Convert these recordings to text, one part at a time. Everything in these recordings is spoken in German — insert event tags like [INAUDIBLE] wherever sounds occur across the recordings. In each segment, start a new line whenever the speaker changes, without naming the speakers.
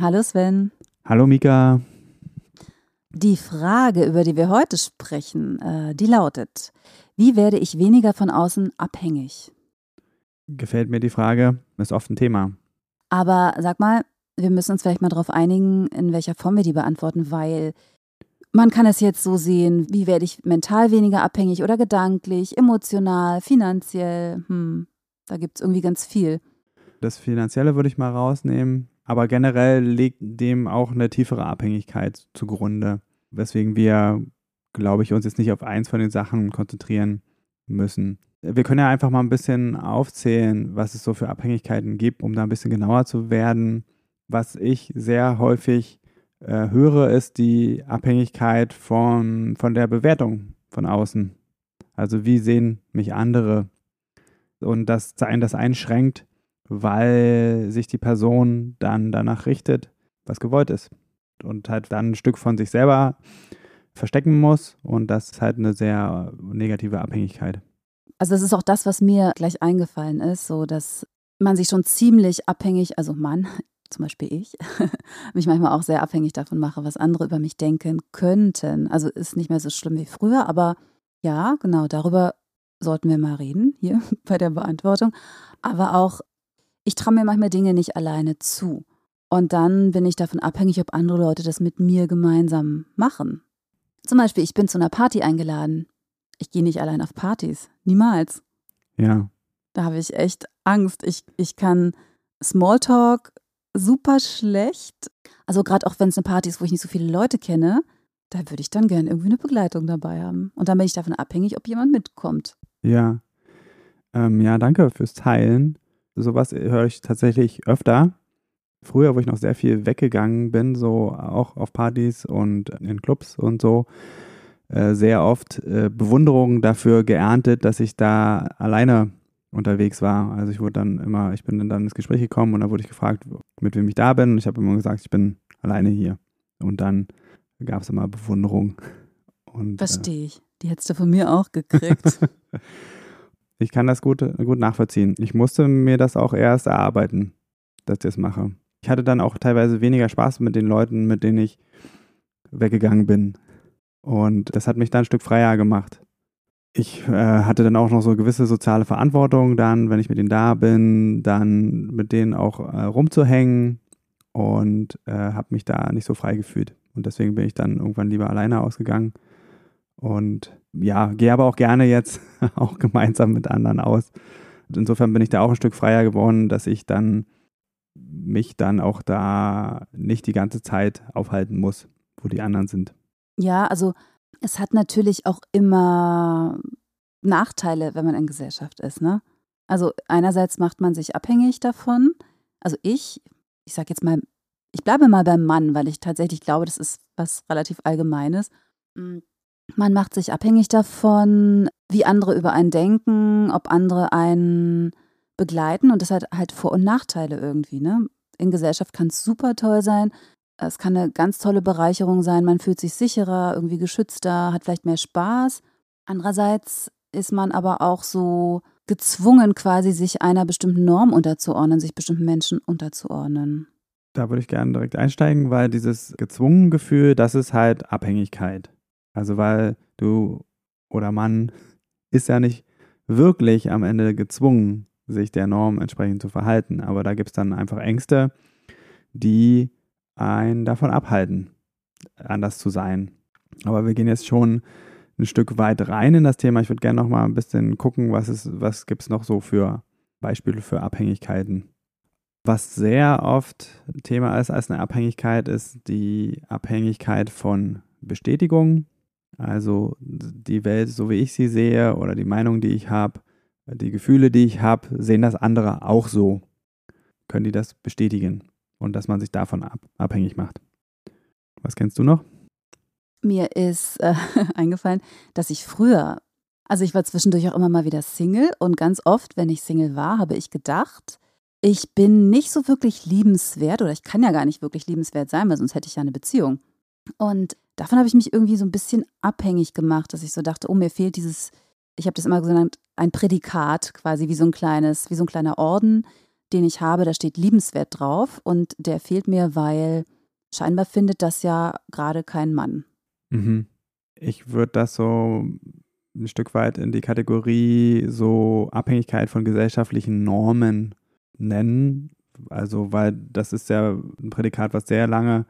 Hallo Sven.
Hallo Mika.
Die Frage, über die wir heute sprechen, äh, die lautet, wie werde ich weniger von außen abhängig?
Gefällt mir die Frage, ist oft ein Thema.
Aber sag mal, wir müssen uns vielleicht mal darauf einigen, in welcher Form wir die beantworten, weil man kann es jetzt so sehen, wie werde ich mental weniger abhängig oder gedanklich, emotional, finanziell. Hm, da gibt es irgendwie ganz viel.
Das Finanzielle würde ich mal rausnehmen. Aber generell liegt dem auch eine tiefere Abhängigkeit zugrunde, weswegen wir, glaube ich, uns jetzt nicht auf eins von den Sachen konzentrieren müssen. Wir können ja einfach mal ein bisschen aufzählen, was es so für Abhängigkeiten gibt, um da ein bisschen genauer zu werden. Was ich sehr häufig äh, höre, ist die Abhängigkeit von, von der Bewertung von außen. Also wie sehen mich andere? Und dass einen das einschränkt, weil sich die Person dann danach richtet, was gewollt ist. Und halt dann ein Stück von sich selber verstecken muss. Und das ist halt eine sehr negative Abhängigkeit.
Also das ist auch das, was mir gleich eingefallen ist, so dass man sich schon ziemlich abhängig, also Mann, [LAUGHS] zum Beispiel ich, [LAUGHS] mich manchmal auch sehr abhängig davon mache, was andere über mich denken könnten. Also ist nicht mehr so schlimm wie früher, aber ja, genau, darüber sollten wir mal reden hier [LAUGHS] bei der Beantwortung. Aber auch ich traue mir manchmal Dinge nicht alleine zu. Und dann bin ich davon abhängig, ob andere Leute das mit mir gemeinsam machen. Zum Beispiel, ich bin zu einer Party eingeladen. Ich gehe nicht allein auf Partys. Niemals.
Ja.
Da habe ich echt Angst. Ich, ich kann Smalltalk super schlecht. Also gerade auch wenn es eine Party ist, wo ich nicht so viele Leute kenne, da würde ich dann gerne irgendwie eine Begleitung dabei haben. Und dann bin ich davon abhängig, ob jemand mitkommt.
Ja. Ähm, ja, danke fürs Teilen. Sowas höre ich tatsächlich öfter. Früher, wo ich noch sehr viel weggegangen bin, so auch auf Partys und in Clubs und so, äh, sehr oft äh, Bewunderung dafür geerntet, dass ich da alleine unterwegs war. Also ich wurde dann immer, ich bin dann ins Gespräch gekommen und dann wurde ich gefragt, mit wem ich da bin. Und ich habe immer gesagt, ich bin alleine hier. Und dann gab es immer Bewunderung.
Und, äh, Verstehe ich. Die hättest du von mir auch gekriegt. [LAUGHS]
Ich kann das gut, gut nachvollziehen. Ich musste mir das auch erst erarbeiten, dass ich das mache. Ich hatte dann auch teilweise weniger Spaß mit den Leuten, mit denen ich weggegangen bin. Und das hat mich dann ein Stück freier gemacht. Ich äh, hatte dann auch noch so gewisse soziale Verantwortung, dann, wenn ich mit denen da bin, dann mit denen auch äh, rumzuhängen und äh, habe mich da nicht so frei gefühlt. Und deswegen bin ich dann irgendwann lieber alleine ausgegangen. Und ja, gehe aber auch gerne jetzt [LAUGHS] auch gemeinsam mit anderen aus. Und insofern bin ich da auch ein Stück freier geworden, dass ich dann mich dann auch da nicht die ganze Zeit aufhalten muss, wo die anderen sind.
Ja, also es hat natürlich auch immer Nachteile, wenn man in Gesellschaft ist, ne? Also einerseits macht man sich abhängig davon. Also ich, ich sag jetzt mal, ich bleibe mal beim Mann, weil ich tatsächlich glaube, das ist was relativ Allgemeines. Man macht sich abhängig davon, wie andere über einen denken, ob andere einen begleiten und das hat halt Vor- und Nachteile irgendwie. Ne? In Gesellschaft kann es super toll sein. Es kann eine ganz tolle Bereicherung sein. Man fühlt sich sicherer, irgendwie geschützter, hat vielleicht mehr Spaß. Andererseits ist man aber auch so gezwungen, quasi sich einer bestimmten Norm unterzuordnen, sich bestimmten Menschen unterzuordnen.
Da würde ich gerne direkt einsteigen, weil dieses gezwungen Gefühl, das ist halt Abhängigkeit. Also weil du oder Mann ist ja nicht wirklich am Ende gezwungen, sich der Norm entsprechend zu verhalten. Aber da gibt es dann einfach Ängste, die einen davon abhalten, anders zu sein. Aber wir gehen jetzt schon ein Stück weit rein in das Thema. Ich würde gerne noch mal ein bisschen gucken, was, was gibt es noch so für Beispiele für Abhängigkeiten. Was sehr oft Thema ist als eine Abhängigkeit, ist die Abhängigkeit von Bestätigung also die Welt, so wie ich sie sehe oder die Meinung, die ich habe, die Gefühle, die ich habe, sehen das andere auch so. Können die das bestätigen? und dass man sich davon ab, abhängig macht. Was kennst du noch?
Mir ist äh, [LAUGHS] eingefallen, dass ich früher, also ich war zwischendurch auch immer mal wieder Single und ganz oft, wenn ich Single war, habe ich gedacht, ich bin nicht so wirklich liebenswert oder ich kann ja gar nicht wirklich liebenswert sein, weil sonst hätte ich ja eine Beziehung. Und davon habe ich mich irgendwie so ein bisschen abhängig gemacht, dass ich so dachte, oh, mir fehlt dieses, ich habe das immer genannt, ein Prädikat, quasi wie so ein kleines, wie so ein kleiner Orden, den ich habe, da steht liebenswert drauf und der fehlt mir, weil scheinbar findet das ja gerade kein Mann.
Mhm. Ich würde das so ein Stück weit in die Kategorie so Abhängigkeit von gesellschaftlichen Normen nennen. Also, weil das ist ja ein Prädikat, was sehr lange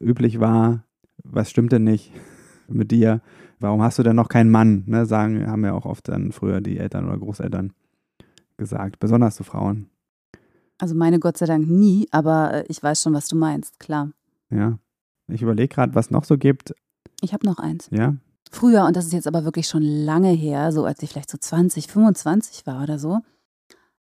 üblich war. Was stimmt denn nicht [LAUGHS] mit dir? Warum hast du denn noch keinen Mann? Ne, sagen, haben ja auch oft dann früher die Eltern oder Großeltern gesagt, besonders zu Frauen.
Also meine Gott sei Dank nie, aber äh, ich weiß schon, was du meinst, klar.
Ja. Ich überlege gerade, was noch so gibt.
Ich habe noch eins.
Ja.
Früher, und das ist jetzt aber wirklich schon lange her, so als ich vielleicht so 20, 25 war oder so,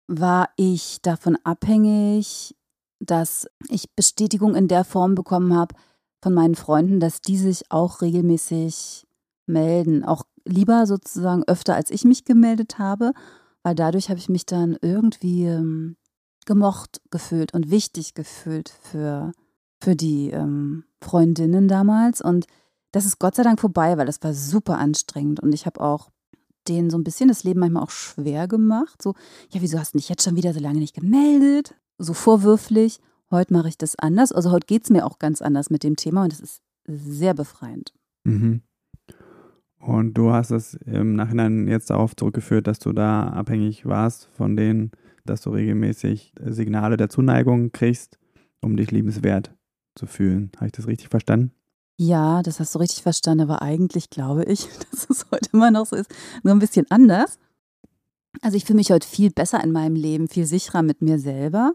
war ich davon abhängig, dass ich Bestätigung in der Form bekommen habe von meinen Freunden, dass die sich auch regelmäßig melden. Auch lieber sozusagen öfter, als ich mich gemeldet habe, weil dadurch habe ich mich dann irgendwie ähm, gemocht gefühlt und wichtig gefühlt für, für die ähm, Freundinnen damals. Und das ist Gott sei Dank vorbei, weil das war super anstrengend. Und ich habe auch denen so ein bisschen das Leben manchmal auch schwer gemacht. So, ja, wieso hast du dich jetzt schon wieder so lange nicht gemeldet? So vorwürflich. Heute mache ich das anders. Also heute geht es mir auch ganz anders mit dem Thema und es ist sehr befreiend.
Mhm. Und du hast es im Nachhinein jetzt darauf zurückgeführt, dass du da abhängig warst von denen, dass du regelmäßig Signale der Zuneigung kriegst, um dich liebenswert zu fühlen. Habe ich das richtig verstanden?
Ja, das hast du richtig verstanden, aber eigentlich glaube ich, [LAUGHS] dass es heute immer noch so ist, nur ein bisschen anders. Also ich fühle mich heute viel besser in meinem Leben, viel sicherer mit mir selber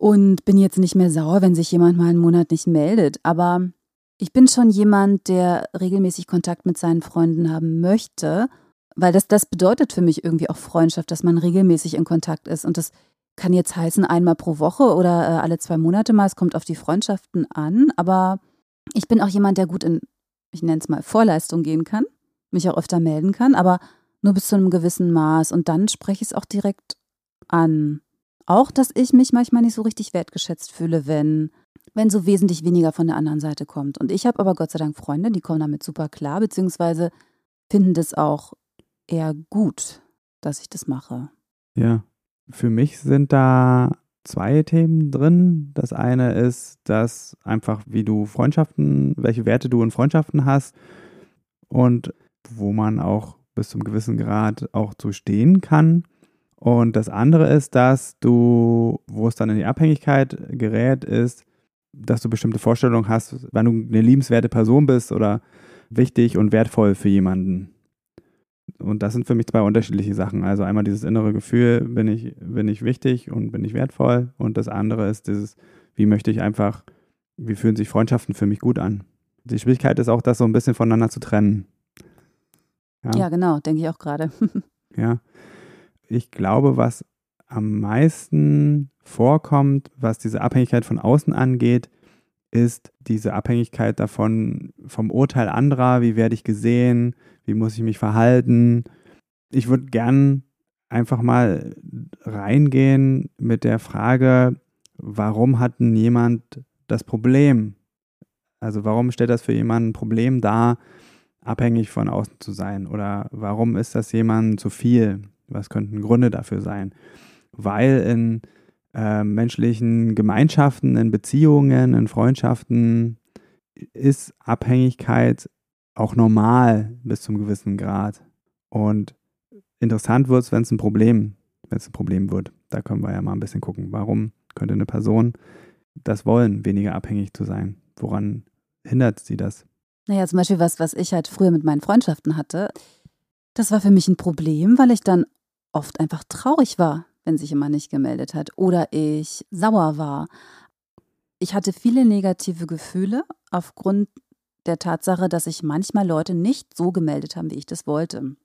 und bin jetzt nicht mehr sauer, wenn sich jemand mal einen Monat nicht meldet. Aber ich bin schon jemand, der regelmäßig Kontakt mit seinen Freunden haben möchte, weil das, das bedeutet für mich irgendwie auch Freundschaft, dass man regelmäßig in Kontakt ist. Und das kann jetzt heißen einmal pro Woche oder äh, alle zwei Monate mal. Es kommt auf die Freundschaften an. Aber ich bin auch jemand, der gut in, ich nenne es mal, Vorleistung gehen kann, mich auch öfter melden kann, aber nur bis zu einem gewissen Maß. Und dann spreche ich es auch direkt an. Auch, dass ich mich manchmal nicht so richtig wertgeschätzt fühle, wenn, wenn so wesentlich weniger von der anderen Seite kommt. Und ich habe aber Gott sei Dank Freunde, die kommen damit super klar, beziehungsweise finden das auch eher gut, dass ich das mache.
Ja, für mich sind da zwei Themen drin. Das eine ist, dass einfach, wie du Freundschaften, welche Werte du in Freundschaften hast und wo man auch bis zum gewissen Grad auch zu stehen kann. Und das andere ist, dass du, wo es dann in die Abhängigkeit gerät, ist, dass du bestimmte Vorstellungen hast, wenn du eine liebenswerte Person bist oder wichtig und wertvoll für jemanden. Und das sind für mich zwei unterschiedliche Sachen. Also einmal dieses innere Gefühl, bin ich, bin ich wichtig und bin ich wertvoll. Und das andere ist dieses, wie möchte ich einfach, wie fühlen sich Freundschaften für mich gut an. Die Schwierigkeit ist auch, das so ein bisschen voneinander zu trennen.
Ja, ja genau, denke ich auch gerade. [LAUGHS]
ja. Ich glaube, was am meisten vorkommt, was diese Abhängigkeit von außen angeht, ist diese Abhängigkeit davon, vom Urteil anderer, wie werde ich gesehen, wie muss ich mich verhalten. Ich würde gern einfach mal reingehen mit der Frage, warum hat denn jemand das Problem? Also warum stellt das für jemanden ein Problem dar, abhängig von außen zu sein? Oder warum ist das jemandem zu viel? Was könnten Gründe dafür sein? Weil in äh, menschlichen Gemeinschaften, in Beziehungen, in Freundschaften ist Abhängigkeit auch normal bis zum gewissen Grad. Und interessant wird es, wenn es ein Problem, wenn es ein Problem wird. Da können wir ja mal ein bisschen gucken, warum könnte eine Person das wollen, weniger abhängig zu sein? Woran hindert sie das?
Naja, zum Beispiel was, was ich halt früher mit meinen Freundschaften hatte. Das war für mich ein Problem, weil ich dann oft einfach traurig war, wenn sich jemand nicht gemeldet hat oder ich sauer war. Ich hatte viele negative Gefühle aufgrund der Tatsache, dass sich manchmal Leute nicht so gemeldet haben, wie ich das wollte.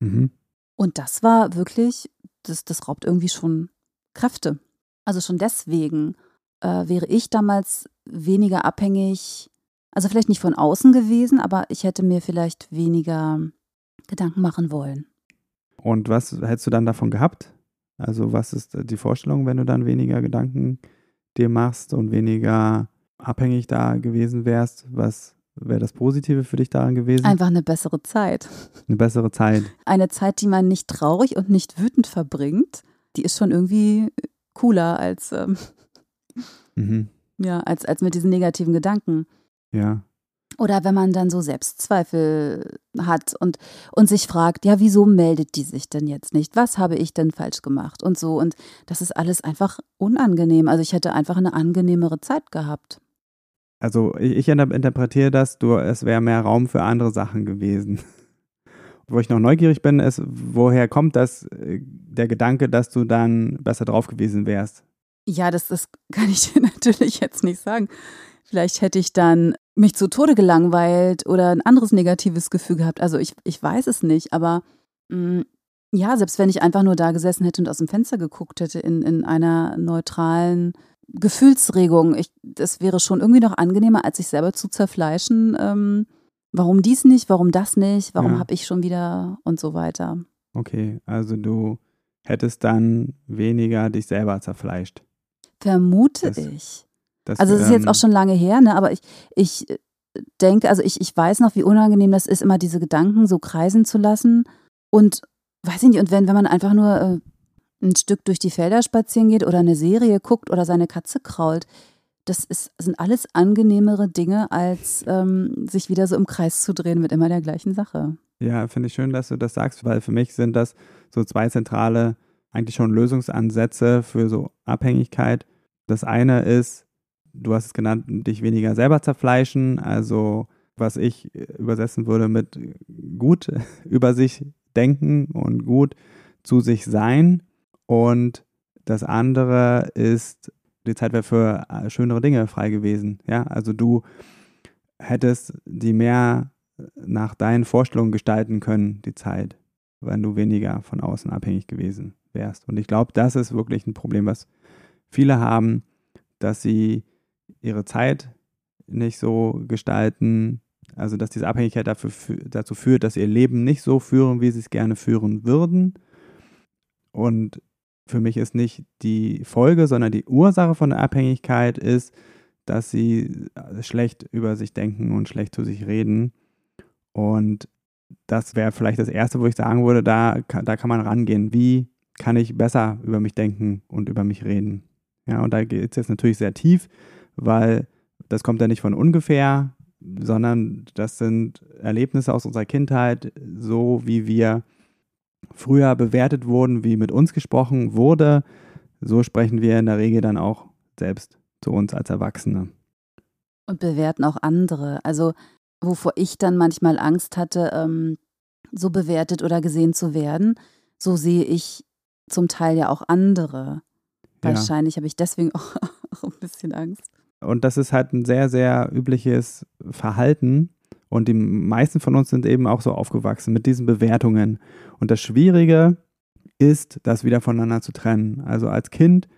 Mhm. Und das war wirklich, das, das raubt irgendwie schon Kräfte. Also schon deswegen äh, wäre ich damals weniger abhängig, also vielleicht nicht von außen gewesen, aber ich hätte mir vielleicht weniger Gedanken machen wollen.
Und was hättest du dann davon gehabt? Also was ist die Vorstellung, wenn du dann weniger Gedanken dir machst und weniger abhängig da gewesen wärst? Was wäre das Positive für dich daran gewesen?
Einfach eine bessere Zeit. [LAUGHS]
Eine bessere Zeit.
Eine Zeit, die man nicht traurig und nicht wütend verbringt, die ist schon irgendwie cooler als, ähm, mhm. ja, als, als mit diesen negativen Gedanken.
Ja.
Oder wenn man dann so Selbstzweifel hat und, und sich fragt, ja, wieso meldet die sich denn jetzt nicht? Was habe ich denn falsch gemacht? Und so. Und das ist alles einfach unangenehm. Also ich hätte einfach eine angenehmere Zeit gehabt.
Also ich, ich interpretiere das, du, es wäre mehr Raum für andere Sachen gewesen. [LAUGHS] Wo ich noch neugierig bin, ist, woher kommt das, äh, der Gedanke, dass du dann besser drauf gewesen wärst?
Ja, das, das kann ich [LAUGHS] dir natürlich jetzt nicht sagen. Vielleicht hätte ich dann mich zu Tode gelangweilt oder ein anderes negatives Gefühl gehabt. Also ich, ich weiß es nicht, aber mh, mm, ja, selbst wenn ich einfach nur da gesessen hätte und aus dem Fenster geguckt hätte in, in einer neutralen Gefühlsregung, ich, das wäre schon irgendwie noch angenehmer, als sich selber zu zerfleischen. Ähm, warum dies nicht, warum das nicht, warum ja. habe ich schon wieder und so weiter.
Okay, also du hättest dann weniger dich selber zerfleischt.
Vermute das, ich. Das, also es ist jetzt auch schon lange her, ne? aber ich, ich denke, also ich, ich weiß noch, wie unangenehm das ist, immer diese Gedanken so kreisen zu lassen. Und weiß ich nicht, und wenn, wenn man einfach nur äh, ein Stück durch die Felder spazieren geht oder eine Serie guckt oder seine Katze krault, das ist, sind alles angenehmere Dinge, als ähm, sich wieder so im Kreis zu drehen mit immer der gleichen Sache.
Ja, finde ich schön, dass du das sagst, weil für mich sind das so zwei zentrale, eigentlich schon Lösungsansätze für so Abhängigkeit. Das eine ist, du hast es genannt, dich weniger selber zerfleischen. Also was ich übersetzen würde mit gut [LAUGHS] über sich denken und gut zu sich sein. Und das andere ist, die Zeit wäre für äh, schönere Dinge frei gewesen. Ja, also du hättest die mehr nach deinen Vorstellungen gestalten können, die Zeit, wenn du weniger von außen abhängig gewesen wärst. Und ich glaube, das ist wirklich ein Problem, was viele haben, dass sie ihre Zeit nicht so gestalten, also dass diese Abhängigkeit dafür, dazu führt, dass sie ihr Leben nicht so führen, wie sie es gerne führen würden. Und für mich ist nicht die Folge, sondern die Ursache von der Abhängigkeit ist, dass sie schlecht über sich denken und schlecht zu sich reden. Und das wäre vielleicht das Erste, wo ich sagen würde, da, da kann man rangehen. Wie kann ich besser über mich denken und über mich reden? Ja, und da geht es jetzt natürlich sehr tief weil das kommt ja nicht von ungefähr, sondern das sind Erlebnisse aus unserer Kindheit, so wie wir früher bewertet wurden, wie mit uns gesprochen wurde, so sprechen wir in der Regel dann auch selbst zu uns als Erwachsene.
Und bewerten auch andere. Also wovor ich dann manchmal Angst hatte, ähm, so bewertet oder gesehen zu werden, so sehe ich zum Teil ja auch andere. Ja. Wahrscheinlich habe ich deswegen auch, [LAUGHS] auch ein bisschen Angst.
Und das ist halt ein sehr, sehr übliches Verhalten. Und die meisten von uns sind eben auch so aufgewachsen mit diesen Bewertungen. Und das Schwierige ist, das wieder voneinander zu trennen. Also als Kind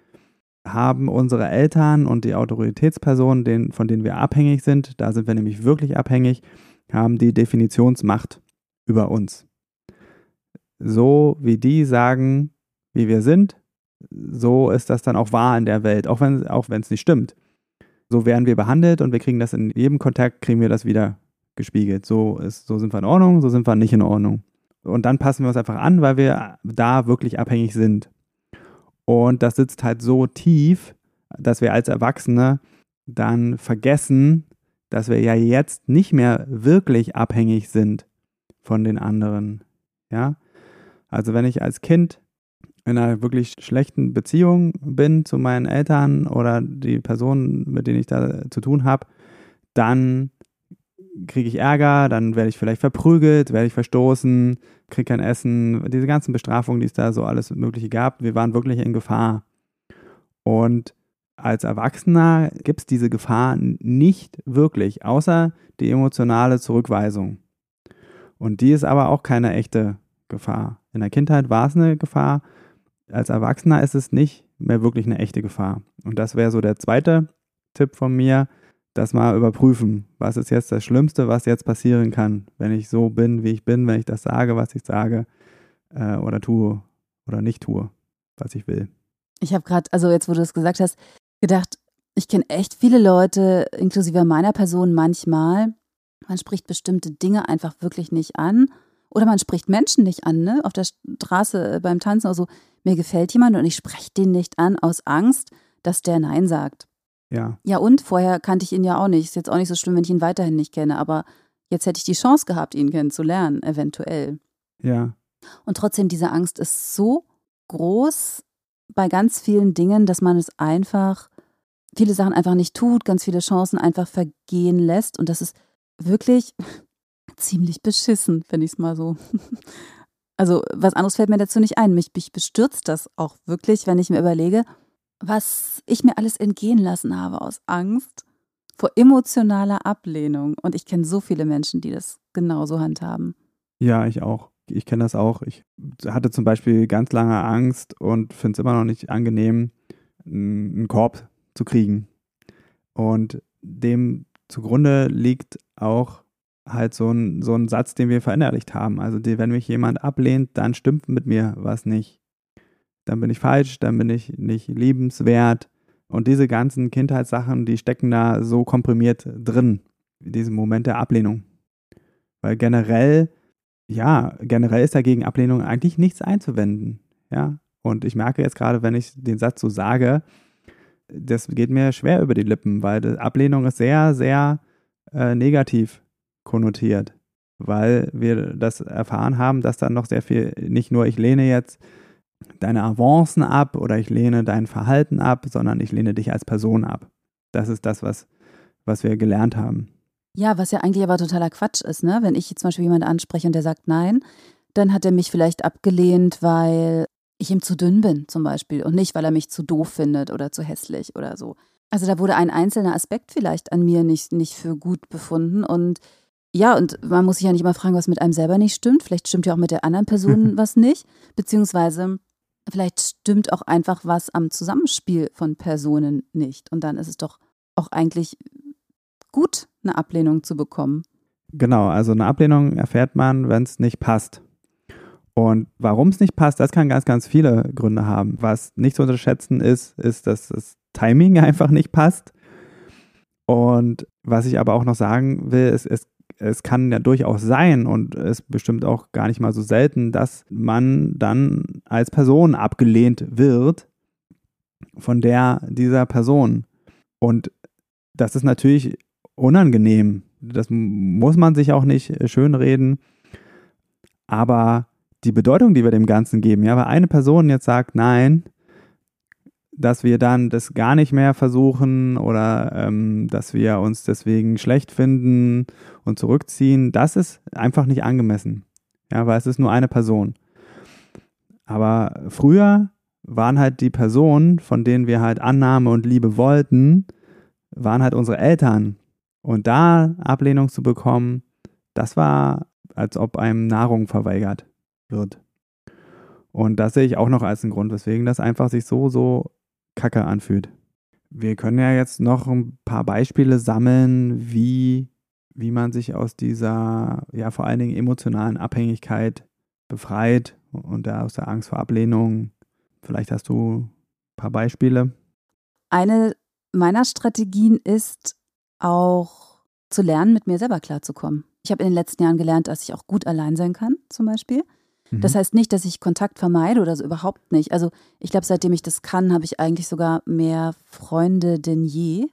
haben unsere Eltern und die Autoritätspersonen, den, von denen wir abhängig sind, da sind wir nämlich wirklich abhängig, haben die Definitionsmacht über uns. So wie die sagen, wie wir sind, so ist das dann auch wahr in der Welt, auch wenn es nicht stimmt so werden wir behandelt und wir kriegen das in jedem Kontakt, kriegen wir das wieder gespiegelt. So, ist, so sind wir in Ordnung, so sind wir nicht in Ordnung. Und dann passen wir uns einfach an, weil wir da wirklich abhängig sind. Und das sitzt halt so tief, dass wir als Erwachsene dann vergessen, dass wir ja jetzt nicht mehr wirklich abhängig sind von den anderen. Ja? Also wenn ich als Kind in einer wirklich schlechten Beziehung bin zu meinen Eltern oder die Personen, mit denen ich da zu tun habe, dann kriege ich Ärger, dann werde ich vielleicht verprügelt, werde ich verstoßen, kriege kein Essen, diese ganzen Bestrafungen, die es da so alles Mögliche gab, wir waren wirklich in Gefahr. Und als Erwachsener gibt es diese Gefahr nicht wirklich, außer die emotionale Zurückweisung. Und die ist aber auch keine echte Gefahr. In der Kindheit war es eine Gefahr, als Erwachsener ist es nicht mehr wirklich eine echte Gefahr. Und das wäre so der zweite Tipp von mir, das mal überprüfen. Was ist jetzt das Schlimmste, was jetzt passieren kann, wenn ich so bin, wie ich bin, wenn ich das sage, was ich sage äh, oder tue oder nicht tue, was ich will.
Ich habe gerade, also jetzt, wo du es gesagt hast, gedacht, ich kenne echt viele Leute, inklusive meiner Person manchmal, man spricht bestimmte Dinge einfach wirklich nicht an oder man spricht Menschen nicht an, ne? Auf der Straße äh, beim Tanzen oder so. Mir gefällt jemand und ich spreche den nicht an aus Angst, dass der Nein sagt.
Ja.
Ja, und vorher kannte ich ihn ja auch nicht. Ist jetzt auch nicht so schlimm, wenn ich ihn weiterhin nicht kenne, aber jetzt hätte ich die Chance gehabt, ihn kennenzulernen, eventuell.
Ja.
Und trotzdem, diese Angst ist so groß bei ganz vielen Dingen, dass man es einfach, viele Sachen einfach nicht tut, ganz viele Chancen einfach vergehen lässt. Und das ist wirklich ziemlich beschissen, finde ich es mal so. [LAUGHS] Also, was anderes fällt mir dazu nicht ein. Mich, mich bestürzt das auch wirklich, wenn ich mir überlege, was ich mir alles entgehen lassen habe aus Angst vor emotionaler Ablehnung. Und ich kenne so viele Menschen, die das genauso handhaben.
Ja, ich auch. Ich kenne das auch. Ich hatte zum Beispiel ganz lange Angst und finde es immer noch nicht angenehm, einen Korb zu kriegen. Und dem zugrunde liegt auch halt so ein, so ein Satz, den wir verinnerlicht haben. Also die, wenn mich jemand ablehnt, dann stimmt mit mir was nicht dann bin ich falsch, dann bin ich nicht liebenswert. Und diese ganzen Kindheitssachen, die stecken da so komprimiert drin, in diesem Moment der Ablehnung. Weil generell, ja, generell ist dagegen Ablehnung eigentlich nichts einzuwenden. Ja. Und ich merke jetzt gerade, wenn ich den Satz so sage, das geht mir schwer über die Lippen, weil Ablehnung ist sehr, sehr äh, negativ konnotiert. Weil wir das erfahren haben, dass dann noch sehr viel, nicht nur ich lehne jetzt deine Avancen ab oder ich lehne dein Verhalten ab, sondern ich lehne dich als Person ab. Das ist das, was, was wir gelernt haben.
Ja, was ja eigentlich aber totaler Quatsch ist, ne? Wenn ich zum Beispiel jemanden anspreche und der sagt nein, dann hat er mich vielleicht abgelehnt, weil ich ihm zu dünn bin, zum Beispiel, und nicht, weil er mich zu doof findet oder zu hässlich oder so. Also da wurde ein einzelner Aspekt vielleicht an mir nicht, nicht für gut befunden und ja, und man muss sich ja nicht mal fragen, was mit einem selber nicht stimmt. Vielleicht stimmt ja auch mit der anderen Person [LAUGHS] was nicht. Beziehungsweise Vielleicht stimmt auch einfach was am Zusammenspiel von Personen nicht. Und dann ist es doch auch eigentlich gut, eine Ablehnung zu bekommen.
Genau, also eine Ablehnung erfährt man, wenn es nicht passt. Und warum es nicht passt, das kann ganz, ganz viele Gründe haben. Was nicht zu unterschätzen ist, ist, dass das Timing [LAUGHS] einfach nicht passt. Und was ich aber auch noch sagen will, ist, es es kann ja durchaus sein und es bestimmt auch gar nicht mal so selten, dass man dann als Person abgelehnt wird von der dieser Person. Und das ist natürlich unangenehm. Das muss man sich auch nicht schönreden. Aber die Bedeutung, die wir dem Ganzen geben, ja, weil eine Person jetzt sagt, nein, dass wir dann das gar nicht mehr versuchen oder ähm, dass wir uns deswegen schlecht finden und zurückziehen, das ist einfach nicht angemessen. Ja, weil es ist nur eine Person. Aber früher waren halt die Personen, von denen wir halt Annahme und Liebe wollten, waren halt unsere Eltern. Und da Ablehnung zu bekommen, das war, als ob einem Nahrung verweigert wird. Und das sehe ich auch noch als einen Grund, weswegen das einfach sich so, so kacke anfühlt. Wir können ja jetzt noch ein paar Beispiele sammeln, wie, wie man sich aus dieser, ja, vor allen Dingen emotionalen Abhängigkeit befreit und aus der Angst vor Ablehnung. Vielleicht hast du ein paar Beispiele.
Eine meiner Strategien ist auch zu lernen, mit mir selber klarzukommen. Ich habe in den letzten Jahren gelernt, dass ich auch gut allein sein kann, zum Beispiel. Das mhm. heißt nicht, dass ich Kontakt vermeide oder so überhaupt nicht. Also ich glaube, seitdem ich das kann, habe ich eigentlich sogar mehr Freunde denn je.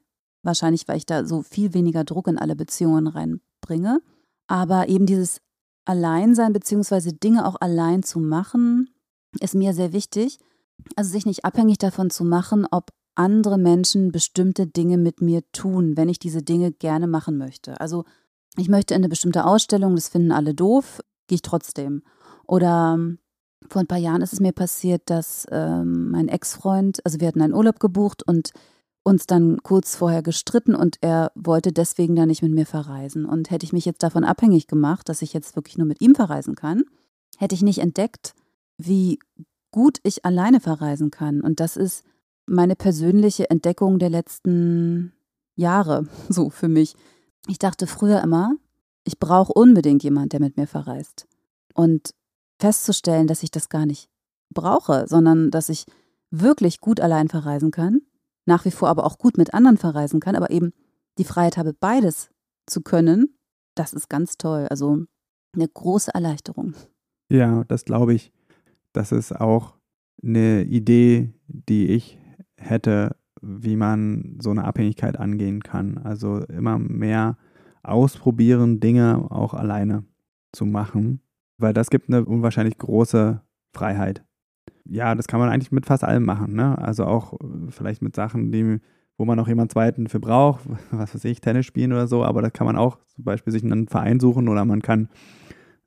Wahrscheinlich, weil ich da so viel weniger Druck in alle Beziehungen reinbringe. Aber eben dieses Alleinsein beziehungsweise Dinge auch allein zu machen, ist mir sehr wichtig. Also sich nicht abhängig davon zu machen, ob andere Menschen bestimmte Dinge mit mir tun, wenn ich diese Dinge gerne machen möchte. Also ich möchte in eine bestimmte Ausstellung, das finden alle doof, gehe ich trotzdem. Oder ähm, vor ein paar Jahren ist es mir passiert, dass ähm, mein Ex-Freund, also wir hatten einen Urlaub gebucht und uns dann kurz vorher gestritten und er wollte deswegen dann nicht mit mir verreisen. Und hätte ich mich jetzt davon abhängig gemacht, dass ich jetzt wirklich nur mit ihm verreisen kann, hätte ich nicht entdeckt, wie gut ich alleine verreisen kann. Und das ist meine persönliche Entdeckung der letzten Jahre, [LAUGHS] so für mich. Ich dachte früher immer, ich brauche unbedingt jemand, der mit mir verreist. Und festzustellen, dass ich das gar nicht brauche, sondern dass ich wirklich gut allein verreisen kann, nach wie vor aber auch gut mit anderen verreisen kann, aber eben die Freiheit habe, beides zu können, das ist ganz toll. Also eine große Erleichterung.
Ja, das glaube ich. Das ist auch eine Idee, die ich hätte, wie man so eine Abhängigkeit angehen kann. Also immer mehr ausprobieren, Dinge auch alleine zu machen, weil das gibt eine unwahrscheinlich große Freiheit. Ja, das kann man eigentlich mit fast allem machen. Ne? Also auch äh, vielleicht mit Sachen, die, wo man noch jemand zweiten für braucht, [LAUGHS] was weiß ich, Tennis spielen oder so, aber da kann man auch zum Beispiel sich einen Verein suchen oder man kann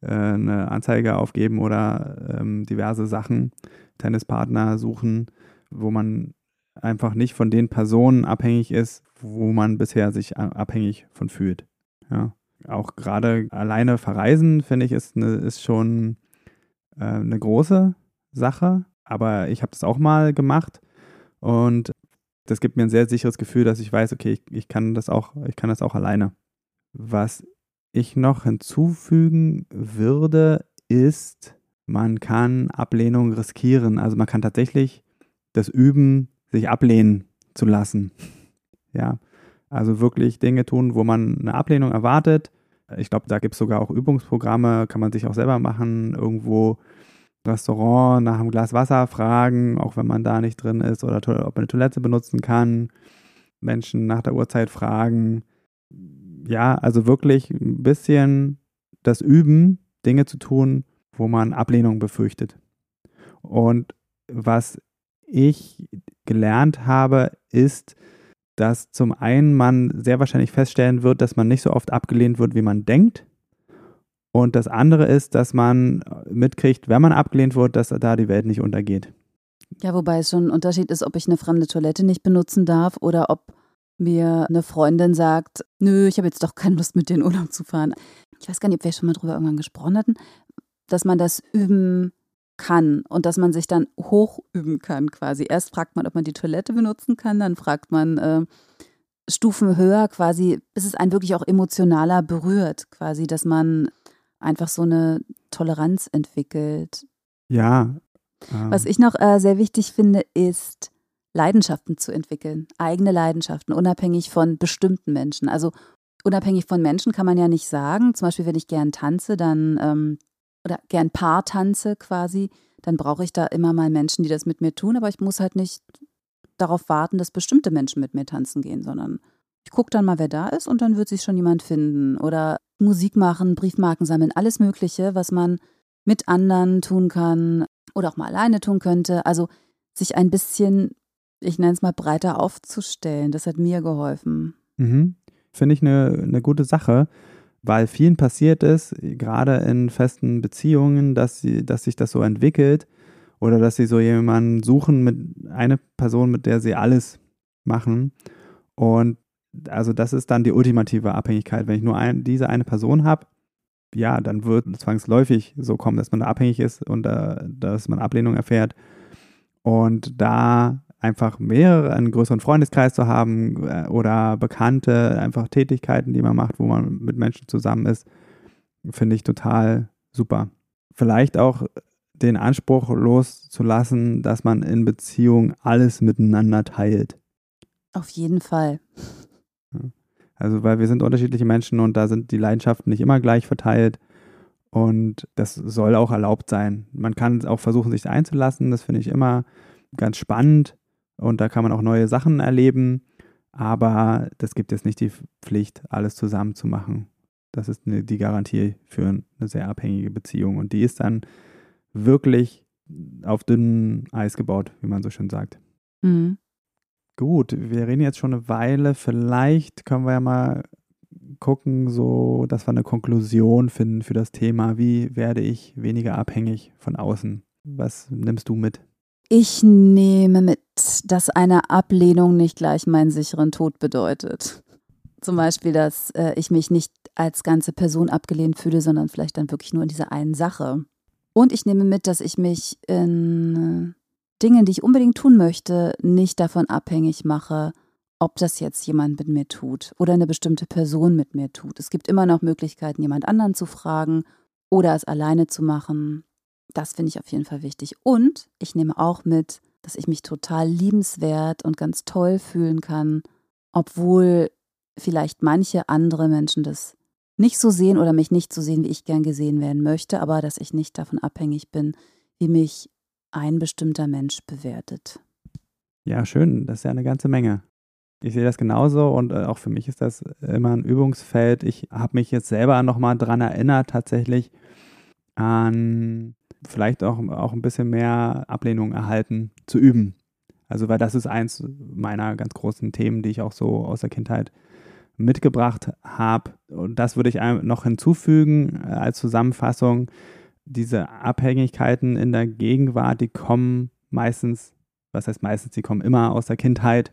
äh, eine Anzeige aufgeben oder ähm, diverse Sachen, Tennispartner suchen, wo man einfach nicht von den Personen abhängig ist, wo man bisher sich abhängig von fühlt. Ja. Auch gerade alleine verreisen, finde ich, ist, eine, ist schon äh, eine große Sache. Aber ich habe das auch mal gemacht und das gibt mir ein sehr sicheres Gefühl, dass ich weiß, okay, ich, ich kann das auch, ich kann das auch alleine. Was ich noch hinzufügen würde, ist, man kann Ablehnung riskieren. Also man kann tatsächlich das üben, sich ablehnen zu lassen. [LAUGHS] Ja, also wirklich Dinge tun, wo man eine Ablehnung erwartet. Ich glaube, da gibt es sogar auch Übungsprogramme, kann man sich auch selber machen. Irgendwo Restaurant nach einem Glas Wasser fragen, auch wenn man da nicht drin ist, oder ob man eine Toilette benutzen kann. Menschen nach der Uhrzeit fragen. Ja, also wirklich ein bisschen das Üben, Dinge zu tun, wo man Ablehnung befürchtet. Und was ich gelernt habe, ist, dass zum einen man sehr wahrscheinlich feststellen wird, dass man nicht so oft abgelehnt wird, wie man denkt. Und das andere ist, dass man mitkriegt, wenn man abgelehnt wird, dass da die Welt nicht untergeht.
Ja, wobei es schon ein Unterschied ist, ob ich eine fremde Toilette nicht benutzen darf oder ob mir eine Freundin sagt, nö, ich habe jetzt doch keine Lust, mit dir in Urlaub zu fahren. Ich weiß gar nicht, ob wir schon mal drüber irgendwann gesprochen hatten, dass man das üben kann und dass man sich dann hochüben kann quasi. Erst fragt man, ob man die Toilette benutzen kann, dann fragt man äh, Stufen höher quasi, bis es einen wirklich auch emotionaler berührt, quasi, dass man einfach so eine Toleranz entwickelt.
Ja.
Ähm. Was ich noch äh, sehr wichtig finde, ist Leidenschaften zu entwickeln, eigene Leidenschaften, unabhängig von bestimmten Menschen. Also unabhängig von Menschen kann man ja nicht sagen. Zum Beispiel, wenn ich gern tanze, dann ähm, oder gern Paar tanze quasi, dann brauche ich da immer mal Menschen, die das mit mir tun, aber ich muss halt nicht darauf warten, dass bestimmte Menschen mit mir tanzen gehen, sondern ich gucke dann mal, wer da ist und dann wird sich schon jemand finden. Oder Musik machen, Briefmarken sammeln, alles Mögliche, was man mit anderen tun kann oder auch mal alleine tun könnte. Also sich ein bisschen, ich nenne es mal, breiter aufzustellen. Das hat mir geholfen.
Mhm. Finde ich eine, eine gute Sache weil vielen passiert ist, gerade in festen Beziehungen, dass, sie, dass sich das so entwickelt oder dass sie so jemanden suchen mit einer Person, mit der sie alles machen. Und also das ist dann die ultimative Abhängigkeit. Wenn ich nur ein, diese eine Person habe, ja, dann wird zwangsläufig so kommen, dass man da abhängig ist und äh, dass man Ablehnung erfährt. Und da einfach mehrere, einen größeren Freundeskreis zu haben äh, oder Bekannte, einfach Tätigkeiten, die man macht, wo man mit Menschen zusammen ist, finde ich total super. Vielleicht auch den Anspruch loszulassen, dass man in Beziehung alles miteinander teilt.
Auf jeden Fall.
Also, weil wir sind unterschiedliche Menschen und da sind die Leidenschaften nicht immer gleich verteilt. Und das soll auch erlaubt sein. Man kann auch versuchen, sich einzulassen. Das finde ich immer ganz spannend und da kann man auch neue Sachen erleben. Aber das gibt jetzt nicht die Pflicht, alles zusammen zu machen. Das ist eine, die Garantie für eine sehr abhängige Beziehung. Und die ist dann wirklich auf dünnem Eis gebaut, wie man so schön sagt. Mhm. Gut, wir reden jetzt schon eine Weile. Vielleicht können wir ja mal gucken, so, dass wir eine Konklusion finden für das Thema. Wie werde ich weniger abhängig von außen? Was nimmst du mit?
Ich nehme mit, dass eine Ablehnung nicht gleich meinen sicheren Tod bedeutet. Zum Beispiel, dass äh, ich mich nicht als ganze Person abgelehnt fühle, sondern vielleicht dann wirklich nur in dieser einen Sache. Und ich nehme mit, dass ich mich in Dinge, die ich unbedingt tun möchte, nicht davon abhängig mache, ob das jetzt jemand mit mir tut oder eine bestimmte Person mit mir tut. Es gibt immer noch Möglichkeiten, jemand anderen zu fragen oder es alleine zu machen. Das finde ich auf jeden Fall wichtig. Und ich nehme auch mit, dass ich mich total liebenswert und ganz toll fühlen kann, obwohl vielleicht manche andere Menschen das nicht so sehen oder mich nicht so sehen, wie ich gern gesehen werden möchte, aber dass ich nicht davon abhängig bin, wie mich ein bestimmter Mensch bewertet.
Ja, schön. Das ist ja eine ganze Menge. Ich sehe das genauso und äh, auch für mich ist das immer ein Übungsfeld. Ich habe mich jetzt selber nochmal dran erinnert, tatsächlich an vielleicht auch, auch ein bisschen mehr Ablehnung erhalten zu üben. Also, weil das ist eins meiner ganz großen Themen, die ich auch so aus der Kindheit mitgebracht habe. Und das würde ich noch hinzufügen äh, als Zusammenfassung. Diese Abhängigkeiten in der Gegenwart, die kommen meistens, was heißt meistens, die kommen immer aus der Kindheit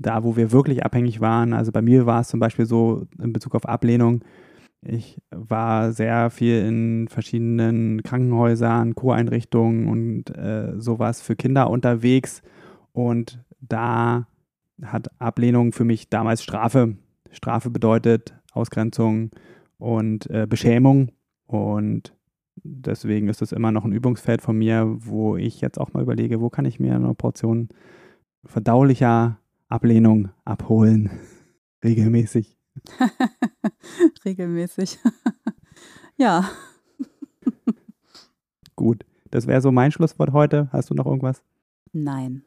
da, wo wir wirklich abhängig waren. Also bei mir war es zum Beispiel so in Bezug auf Ablehnung. Ich war sehr viel in verschiedenen Krankenhäusern, Co-Einrichtungen und äh, sowas für Kinder unterwegs. Und da hat Ablehnung für mich damals Strafe. Strafe bedeutet Ausgrenzung und äh, Beschämung. Und deswegen ist es immer noch ein Übungsfeld von mir, wo ich jetzt auch mal überlege, wo kann ich mir eine Portion verdaulicher Ablehnung abholen. [LAUGHS] Regelmäßig. [LAUGHS]
Regelmäßig. [LAUGHS] ja.
Gut, das wäre so mein Schlusswort heute. Hast du noch irgendwas?
Nein.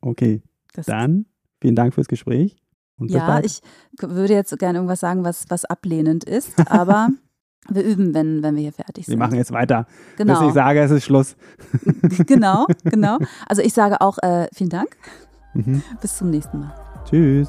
Okay. Das Dann vielen Dank fürs Gespräch.
ja, ich würde jetzt gerne irgendwas sagen, was, was ablehnend ist, [LAUGHS] aber wir üben, wenn, wenn wir hier fertig sind.
Wir machen jetzt weiter. Genau. Bis ich sage, es ist Schluss.
genau, genau. Also ich sage auch äh, vielen Dank. Mhm. Bis zum nächsten Mal.
Tschüss.